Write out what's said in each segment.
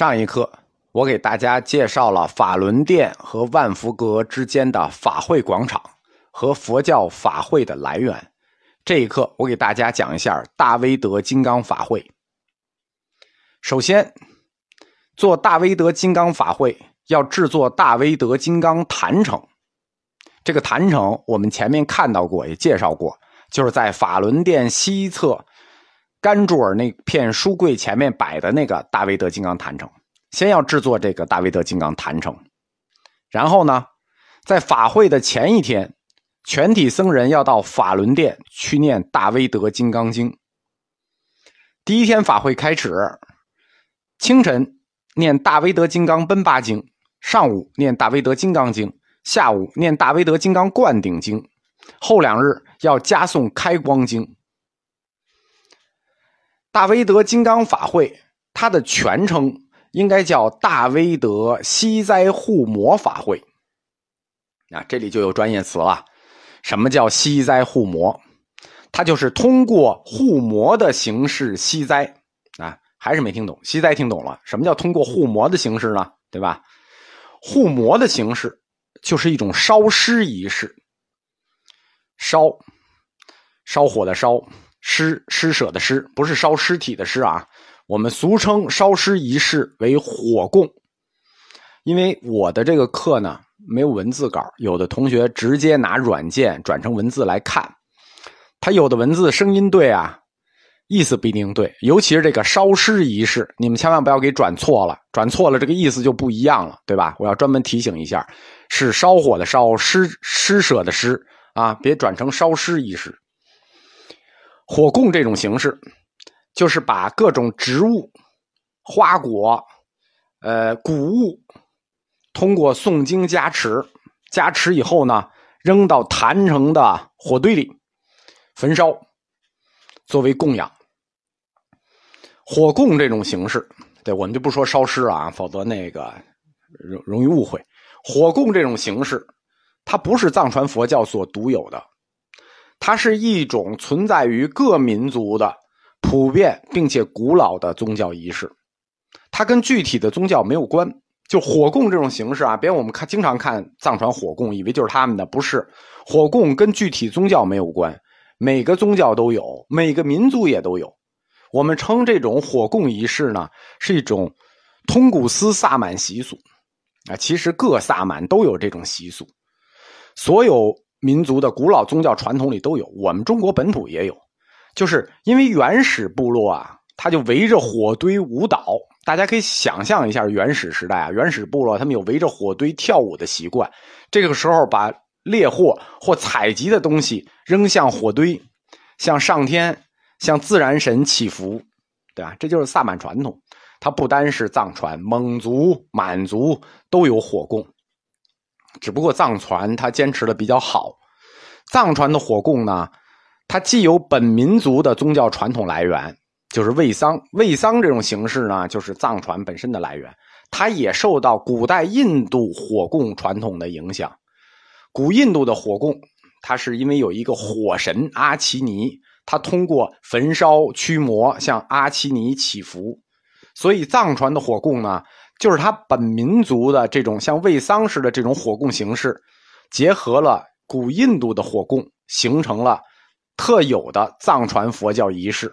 上一课，我给大家介绍了法轮殿和万福阁之间的法会广场和佛教法会的来源。这一课，我给大家讲一下大威德金刚法会。首先，做大威德金刚法会要制作大威德金刚坛城。这个坛城我们前面看到过，也介绍过，就是在法轮殿西侧。甘珠尔那片书柜前面摆的那个大威德金刚坛城，先要制作这个大威德金刚坛城，然后呢，在法会的前一天，全体僧人要到法轮殿去念大威德金刚经。第一天法会开始，清晨念大威德金刚奔巴经，上午念大威德金刚经，下午念大威德金刚灌顶经，后两日要加诵开光经。大威德金刚法会，它的全称应该叫大威德息灾护魔法会。啊，这里就有专业词了。什么叫息灾护魔？它就是通过护魔的形式息灾。啊，还是没听懂？息灾听懂了？什么叫通过护魔的形式呢？对吧？护魔的形式就是一种烧尸仪式。烧，烧火的烧。施施舍的施不是烧尸体的尸啊，我们俗称烧尸仪式为火供。因为我的这个课呢没有文字稿，有的同学直接拿软件转成文字来看，他有的文字声音对啊，意思不一定对。尤其是这个烧尸仪式，你们千万不要给转错了，转错了这个意思就不一样了，对吧？我要专门提醒一下，是烧火的烧，施施舍的施啊，别转成烧尸仪式。火供这种形式，就是把各种植物、花果、呃谷物，通过诵经加持，加持以后呢，扔到坛城的火堆里焚烧，作为供养。火供这种形式，对我们就不说烧尸啊，否则那个容容易误会。火供这种形式，它不是藏传佛教所独有的。它是一种存在于各民族的普遍并且古老的宗教仪式，它跟具体的宗教没有关。就火供这种形式啊，别我们看经常看藏传火供，以为就是他们的，不是。火供跟具体宗教没有关，每个宗教都有，每个民族也都有。我们称这种火供仪式呢，是一种通古斯萨满习俗啊。其实各萨满都有这种习俗，所有。民族的古老宗教传统里都有，我们中国本土也有，就是因为原始部落啊，他就围着火堆舞蹈。大家可以想象一下原始时代啊，原始部落他们有围着火堆跳舞的习惯。这个时候把猎获或采集的东西扔向火堆，向上天、向自然神祈福，对吧？这就是萨满传统。它不单是藏传，蒙族、满族都有火供。只不过藏传它坚持的比较好，藏传的火供呢，它既有本民族的宗教传统来源，就是卫桑，卫桑这种形式呢，就是藏传本身的来源，它也受到古代印度火供传统的影响。古印度的火供，它是因为有一个火神阿奇尼，他通过焚烧驱魔向阿奇尼祈福，所以藏传的火供呢。就是他本民族的这种像卫丧似的这种火供形式，结合了古印度的火供，形成了特有的藏传佛教仪式，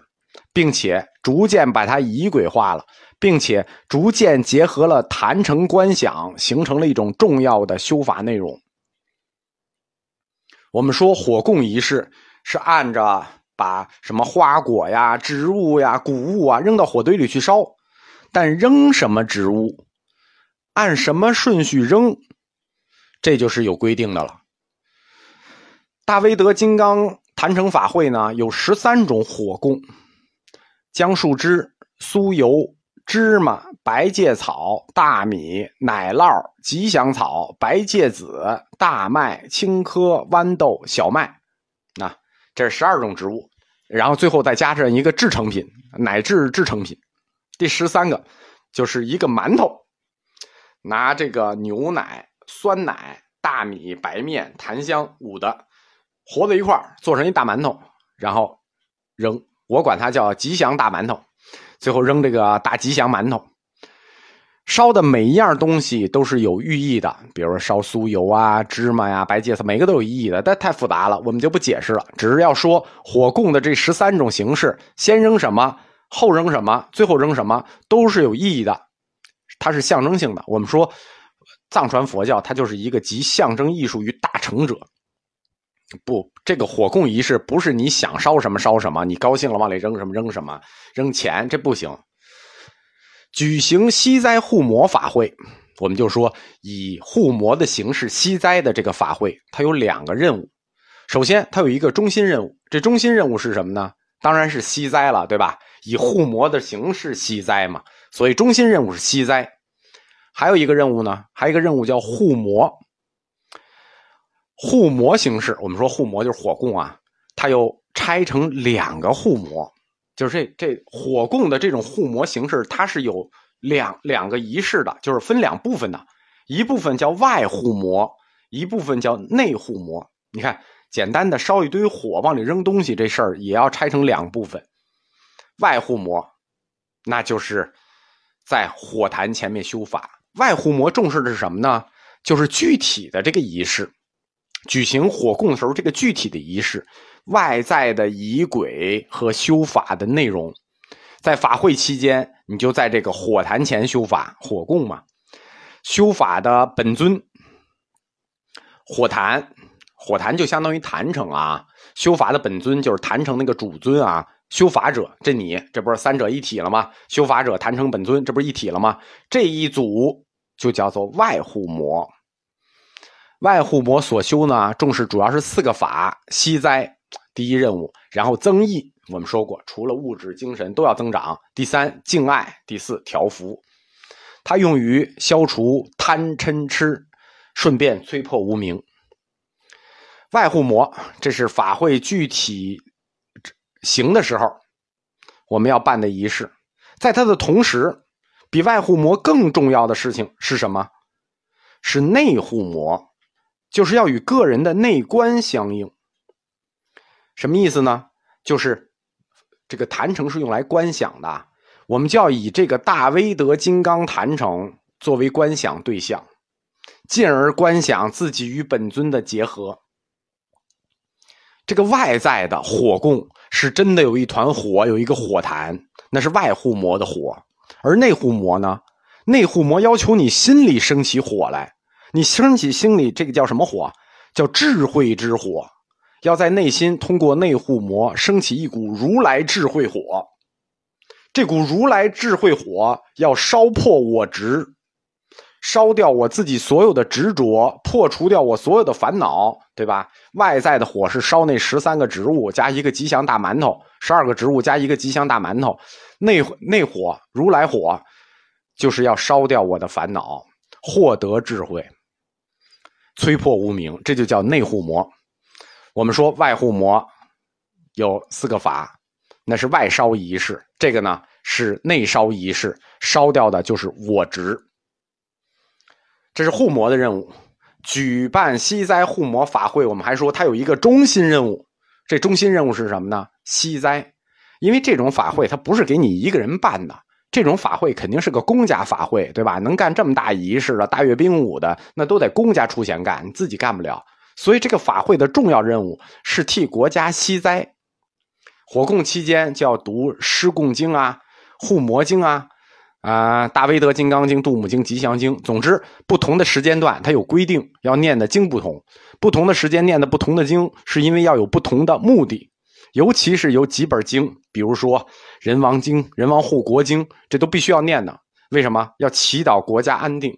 并且逐渐把它仪轨化了，并且逐渐结合了坛城观想，形成了一种重要的修法内容。我们说火供仪式是按着把什么花果呀、植物呀、谷物啊扔到火堆里去烧。但扔什么植物，按什么顺序扔，这就是有规定的了。大威德金刚坛城法会呢，有十三种火供：姜树枝、酥油、芝麻、白芥草、大米、奶酪、吉祥草、白芥子、大麦、青稞、豌豆、小麦。啊这是十二种植物，然后最后再加上一个制成品，奶制制成品。第十三个，就是一个馒头，拿这个牛奶、酸奶、大米、白面、檀香捂的，和在一块儿做成一大馒头，然后扔。我管它叫吉祥大馒头，最后扔这个大吉祥馒头。烧的每一样东西都是有寓意的，比如说烧酥油啊、芝麻呀、白芥菜，每个都有意义的。但太复杂了，我们就不解释了，只是要说火供的这十三种形式，先扔什么，后扔什么，最后扔什么，都是有意义的，它是象征性的。我们说藏传佛教，它就是一个集象征艺术于大成者。不，这个火供仪式不是你想烧什么烧什么，你高兴了往里扔什么扔什么，扔钱这不行。举行西灾护魔法会，我们就说以护魔的形式西灾的这个法会，它有两个任务。首先，它有一个中心任务，这中心任务是什么呢？当然是西灾了，对吧？以护魔的形式西灾嘛，所以中心任务是息灾。还有一个任务呢，还有一个任务叫护魔。护魔形式，我们说护魔就是火供啊，它又拆成两个护魔。就是这这火供的这种护魔形式，它是有两两个仪式的，就是分两部分的，一部分叫外护魔，一部分叫内护魔。你看，简单的烧一堆火往里扔东西这事儿，也要拆成两部分。外护魔，那就是在火坛前面修法。外护魔重视的是什么呢？就是具体的这个仪式，举行火供的时候，这个具体的仪式。外在的仪轨和修法的内容，在法会期间，你就在这个火坛前修法，火供嘛。修法的本尊，火坛，火坛就相当于坛城啊。修法的本尊就是坛城那个主尊啊。修法者，这你这不是三者一体了吗？修法者、坛城本尊，这不是一体了吗？这一组就叫做外护魔。外护魔所修呢，重视主要是四个法：息灾。第一任务，然后增益，我们说过，除了物质、精神都要增长。第三，敬爱；第四，调伏。它用于消除贪嗔痴，顺便摧破无明。外护魔，这是法会具体行的时候，我们要办的仪式。在它的同时，比外护膜更重要的事情是什么？是内护膜，就是要与个人的内观相应。什么意思呢？就是这个坛城是用来观想的，我们就要以这个大威德金刚坛城作为观想对象，进而观想自己与本尊的结合。这个外在的火供是真的有一团火，有一个火坛，那是外护魔的火；而内护魔呢，内护魔要求你心里升起火来，你升起心里这个叫什么火？叫智慧之火。要在内心通过内护魔升起一股如来智慧火，这股如来智慧火要烧破我执，烧掉我自己所有的执着，破除掉我所有的烦恼，对吧？外在的火是烧那十三个植物加一个吉祥大馒头，十二个植物加一个吉祥大馒头，内内火如来火就是要烧掉我的烦恼，获得智慧，摧破无明，这就叫内护魔。我们说外护魔有四个法，那是外烧仪式。这个呢是内烧仪式，烧掉的就是我执。这是护魔的任务。举办西灾护魔法会，我们还说它有一个中心任务。这中心任务是什么呢？西灾。因为这种法会它不是给你一个人办的，这种法会肯定是个公家法会，对吧？能干这么大仪式的大阅兵舞的，那都得公家出钱干，你自己干不了。所以，这个法会的重要任务是替国家息灾。火供期间就要读施供经啊、护魔经啊、啊大威德金刚经、度母经、吉祥经。总之，不同的时间段它有规定，要念的经不同。不同的时间念的不同的经，是因为要有不同的目的。尤其是有几本经，比如说《人王经》《人王护国经》，这都必须要念的。为什么要祈祷国家安定？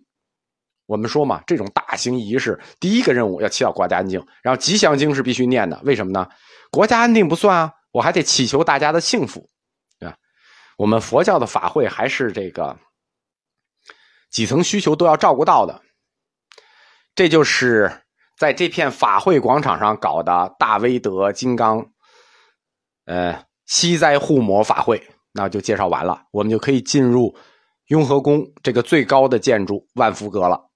我们说嘛，这种大型仪式，第一个任务要祈祷国家安静，然后吉祥经是必须念的。为什么呢？国家安定不算啊，我还得祈求大家的幸福，我们佛教的法会还是这个几层需求都要照顾到的。这就是在这片法会广场上搞的大威德金刚，呃，西灾护魔法会，那就介绍完了，我们就可以进入雍和宫这个最高的建筑万福阁了。